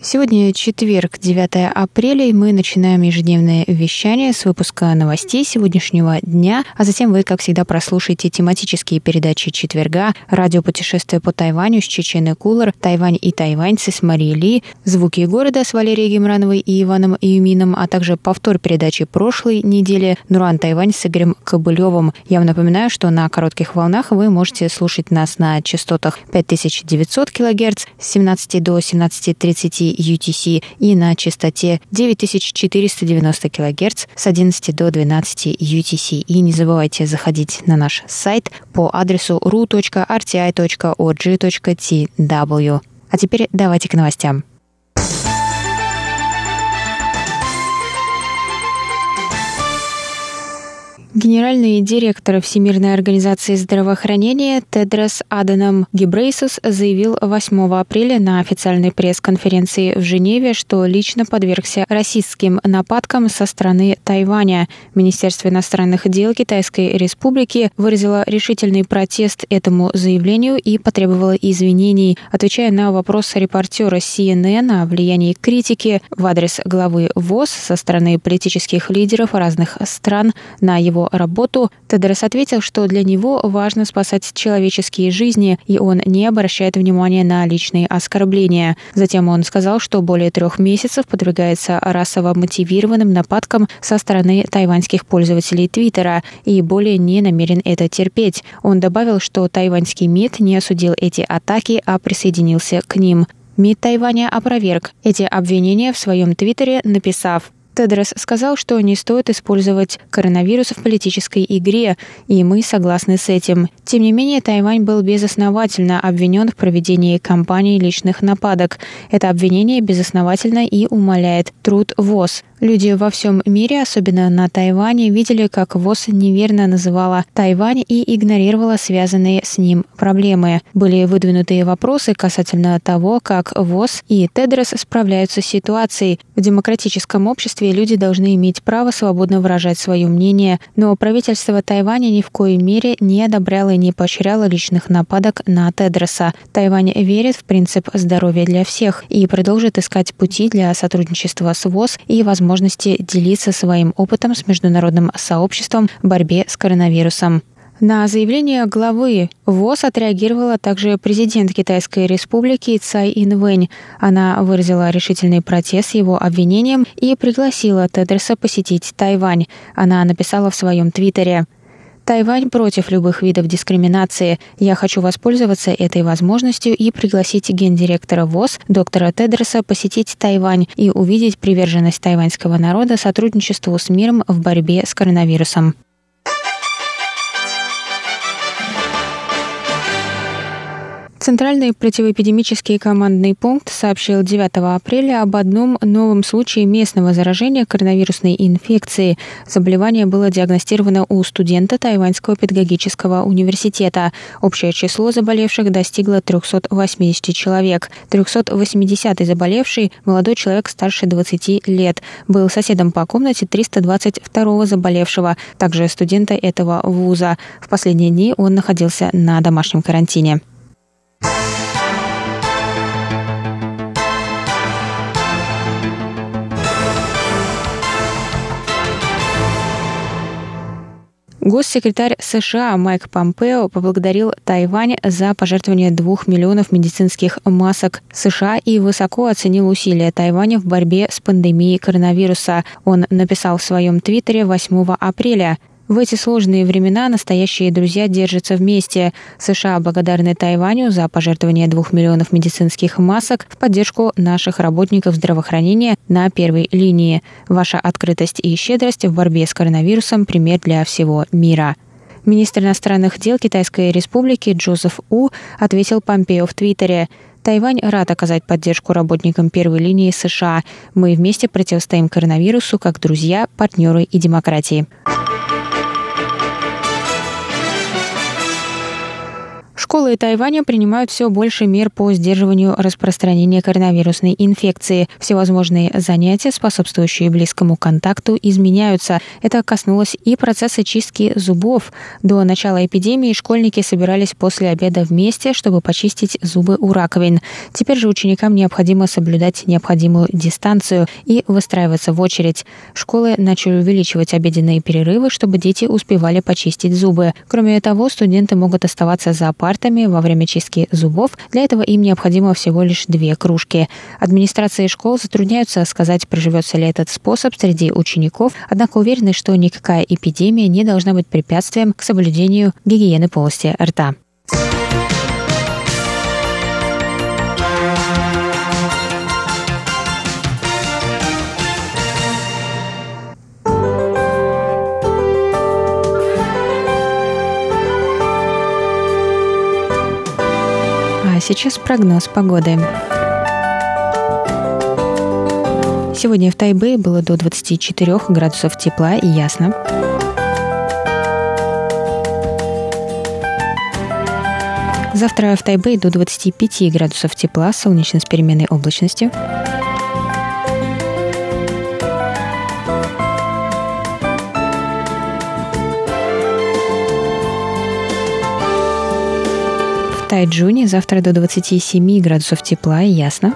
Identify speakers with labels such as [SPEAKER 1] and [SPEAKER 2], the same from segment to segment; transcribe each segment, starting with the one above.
[SPEAKER 1] Сегодня четверг, 9 апреля, и мы начинаем ежедневное вещание с выпуска новостей сегодняшнего дня, а затем вы, как всегда, прослушаете тематические передачи четверга, радиопутешествие по Тайваню с Чеченой Кулар, Тайвань и тайваньцы с Марией Ли, звуки города с Валерией Гемрановой и Иваном Юмином, а также повтор передачи прошлой недели Нуран Тайвань с Игорем Кобылевым. Я вам напоминаю, что на коротких волнах вы можете слушать нас на частотах 5900 кГц с 17 до 17.30 UTC и на частоте 9490 кГц с 11 до 12 UTC. И не забывайте заходить на наш сайт по адресу ru.rti.org.tw. А теперь давайте к новостям. Генеральный директор Всемирной организации здравоохранения Тедрос Аданом Гибрейсус заявил 8 апреля на официальной пресс-конференции в Женеве, что лично подвергся расистским нападкам со стороны Тайваня. Министерство иностранных дел Китайской Республики выразило решительный протест этому заявлению и потребовало извинений, отвечая на вопрос репортера CNN о влиянии критики в адрес главы ВОЗ со стороны политических лидеров разных стран на его работу, Тедрос ответил, что для него важно спасать человеческие жизни, и он не обращает внимания на личные оскорбления. Затем он сказал, что более трех месяцев подвергается расово мотивированным нападкам со стороны тайваньских пользователей Твиттера и более не намерен это терпеть. Он добавил, что тайваньский МИД не осудил эти атаки, а присоединился к ним. МИД Тайваня опроверг эти обвинения в своем твиттере, написав Тедрос сказал, что не стоит использовать коронавирус в политической игре, и мы согласны с этим. Тем не менее, Тайвань был безосновательно обвинен в проведении кампании личных нападок. Это обвинение безосновательно и умаляет труд ВОЗ. Люди во всем мире, особенно на Тайване, видели, как ВОЗ неверно называла Тайвань и игнорировала связанные с ним проблемы. Были выдвинутые вопросы касательно того, как ВОЗ и Тедрос справляются с ситуацией. В демократическом обществе люди должны иметь право свободно выражать свое мнение, но правительство Тайваня ни в коей мере не одобряло и не поощряло личных нападок на Тедроса. Тайвань верит в принцип здоровья для всех и продолжит искать пути для сотрудничества с ВОЗ и возможности возможности делиться своим опытом с международным сообществом в борьбе с коронавирусом. На заявление главы ВОЗ отреагировала также президент Китайской республики Цай Инвэнь. Она выразила решительный протест его обвинением и пригласила Тедроса посетить Тайвань. Она написала в своем твиттере – Тайвань против любых видов дискриминации. Я хочу воспользоваться этой возможностью и пригласить гендиректора ВОЗ, доктора Тедроса, посетить Тайвань и увидеть приверженность тайваньского народа сотрудничеству с миром в борьбе с коронавирусом. Центральный противоэпидемический командный пункт сообщил 9 апреля об одном новом случае местного заражения коронавирусной инфекцией. Заболевание было диагностировано у студента Тайваньского педагогического университета. Общее число заболевших достигло 380 человек. 380-й заболевший – молодой человек старше 20 лет. Был соседом по комнате 322-го заболевшего, также студента этого вуза. В последние дни он находился на домашнем карантине. Госсекретарь США Майк Помпео поблагодарил Тайвань за пожертвование двух миллионов медицинских масок США и высоко оценил усилия Тайваня в борьбе с пандемией коронавируса. Он написал в своем твиттере 8 апреля. В эти сложные времена настоящие друзья держатся вместе. США благодарны Тайваню за пожертвование двух миллионов медицинских масок в поддержку наших работников здравоохранения на первой линии. Ваша открытость и щедрость в борьбе с коронавирусом – пример для всего мира. Министр иностранных дел Китайской Республики Джозеф У ответил Помпео в Твиттере – Тайвань рад оказать поддержку работникам первой линии США. Мы вместе противостоим коронавирусу как друзья, партнеры и демократии. Школы Тайваня принимают все больше мер по сдерживанию распространения коронавирусной инфекции. Всевозможные занятия, способствующие близкому контакту, изменяются. Это коснулось и процесса чистки зубов. До начала эпидемии школьники собирались после обеда вместе, чтобы почистить зубы у раковин. Теперь же ученикам необходимо соблюдать необходимую дистанцию и выстраиваться в очередь. Школы начали увеличивать обеденные перерывы, чтобы дети успевали почистить зубы. Кроме того, студенты могут оставаться за партой стандартами во время чистки зубов. Для этого им необходимо всего лишь две кружки. Администрации школ затрудняются сказать, приживется ли этот способ среди учеников, однако уверены, что никакая эпидемия не должна быть препятствием к соблюдению гигиены полости рта. Сейчас прогноз погоды. Сегодня в Тайбэе было до 24 градусов тепла и ясно. Завтра в Тайбэе до 25 градусов тепла, солнечно с переменной облачностью. Тайджуне завтра до 27 градусов тепла и ясно.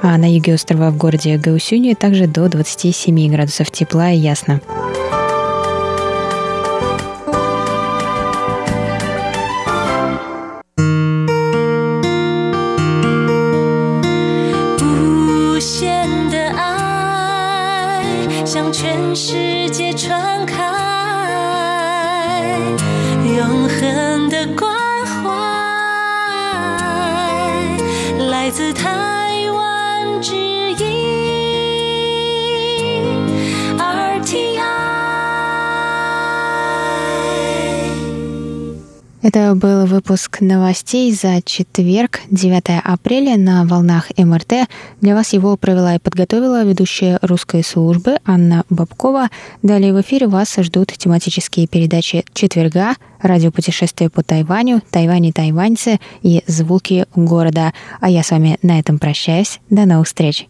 [SPEAKER 1] А на юге острова в городе Гаусюне также до 27 градусов тепла и ясно. 关怀来自他 Это был выпуск новостей за четверг, 9 апреля на волнах МРТ. Для вас его провела и подготовила ведущая русской службы Анна Бабкова. Далее в эфире вас ждут тематические передачи четверга, радиопутешествие по Тайваню, Тайвань и тайваньцы и звуки города. А я с вами на этом прощаюсь. До новых встреч!